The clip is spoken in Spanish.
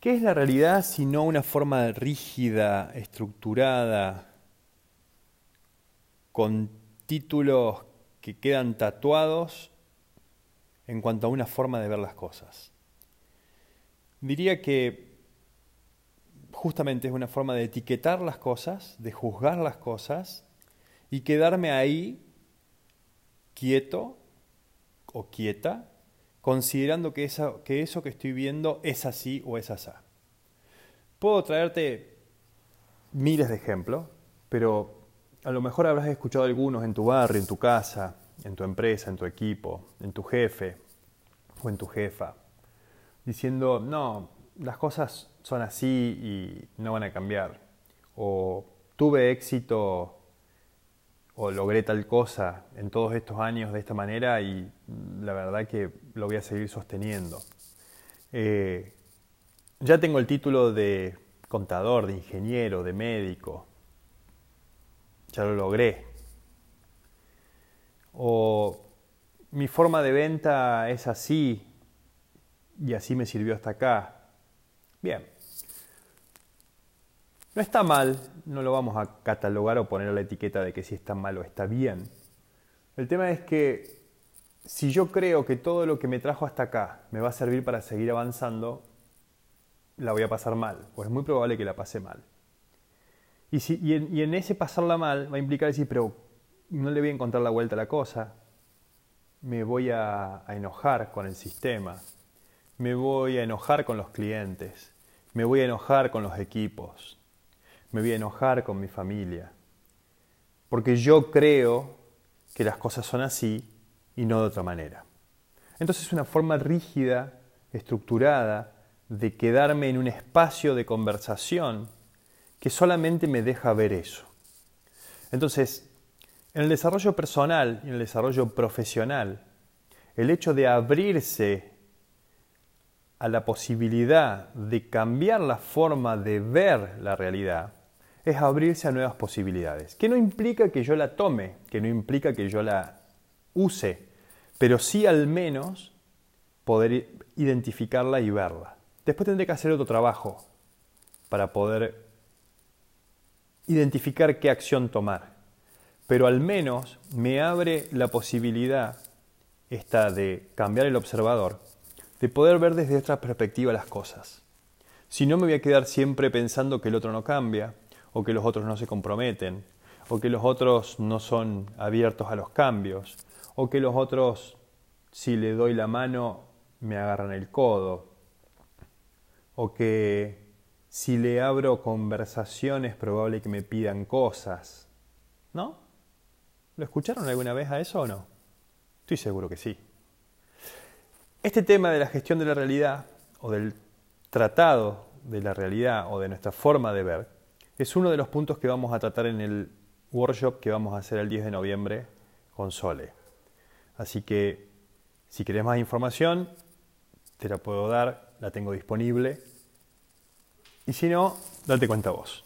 ¿Qué es la realidad si no una forma rígida, estructurada, con títulos que quedan tatuados en cuanto a una forma de ver las cosas? Diría que justamente es una forma de etiquetar las cosas, de juzgar las cosas y quedarme ahí quieto o quieta considerando que, eso que estoy viendo es así o es así. Puedo traerte miles de ejemplos, pero a lo mejor habrás escuchado algunos en tu barrio, en tu casa, en tu empresa, en tu equipo, en tu jefe o en tu jefa, diciendo, no, las cosas son así y no van a cambiar. O tuve éxito o logré tal cosa en todos estos años de esta manera y la verdad que lo voy a seguir sosteniendo. Eh, ya tengo el título de contador, de ingeniero, de médico. Ya lo logré. O mi forma de venta es así y así me sirvió hasta acá. Bien, no está mal, no lo vamos a catalogar o poner la etiqueta de que si está mal o está bien. El tema es que si yo creo que todo lo que me trajo hasta acá me va a servir para seguir avanzando, la voy a pasar mal, pues es muy probable que la pase mal. Y, si, en, ese pasarla mal va a implicar decir, pero no le voy a encontrar la vuelta a la cosa, me voy a enojar con el sistema, me voy a enojar con los clientes, me voy a enojar con los equipos, me voy a enojar con mi familia, porque yo creo que las cosas son así y no de otra manera. Entonces es una forma rígida, estructurada, de quedarme en un espacio de conversación que solamente me deja ver eso. Entonces, en el desarrollo personal y en el desarrollo profesional, el hecho de abrirse a la posibilidad de cambiar la forma de ver la realidad es abrirse a nuevas posibilidades, que no implica que yo la tome, que no implica que yo la use, pero sí al menos poder identificarla y verla. Después tendré que hacer otro trabajo para poder identificar qué acción tomar, pero al menos me abre la posibilidad esta de cambiar el observador, de poder ver desde otra perspectiva las cosas. Si no me voy a quedar siempre pensando que el otro no cambia, o que los otros no se comprometen, o que los otros no son abiertos a los cambios, o que los otros, si le doy la mano, me agarran el codo, o que si le abro conversación es probable que me pidan cosas. ¿No? ¿Lo escucharon alguna vez a eso o no? Estoy seguro que sí. Este tema de la gestión de la realidad o del tratado de la realidad o de nuestra forma de ver es uno de los puntos que vamos a tratar en el workshop que vamos a hacer el 10 de noviembre con Sole. Así que si querés más información, te la puedo dar, la tengo disponible. Y si no, date cuenta vos.